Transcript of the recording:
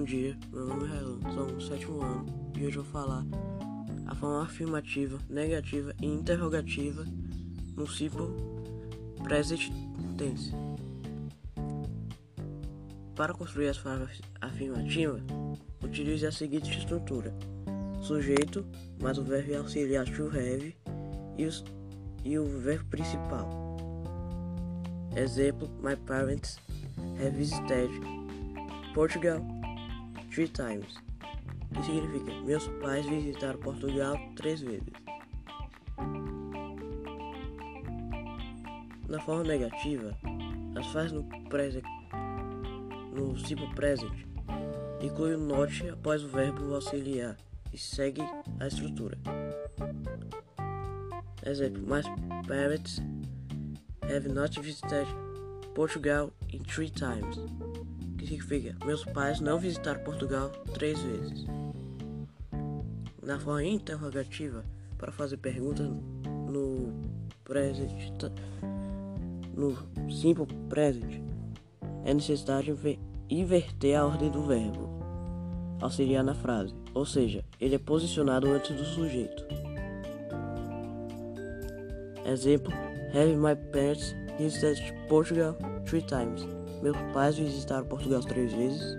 dia, meu nome é Relan, sou no sétimo ano e hoje eu vou falar a forma afirmativa, negativa e interrogativa no simple present tense. Para construir as formas afirmativas, utilize a seguinte estrutura: sujeito mais o verbo auxiliar to have e, os, e o verbo principal. Exemplo: My parents have visited Portugal three times. Que significa meus pais visitaram Portugal três vezes. Na forma negativa, as frases no present, no simple present, inclui o not após o verbo auxiliar e segue a estrutura. Exemplo: My parents have not visited Portugal in three times que significa meus pais não visitaram Portugal três vezes. Na forma interrogativa, para fazer perguntas no present, no simple present, é necessário inverter a ordem do verbo auxiliar na frase, ou seja, ele é posicionado antes do sujeito. Exemplo: Have my parents visited Portugal three times? Meus pais visitaram Portugal três vezes.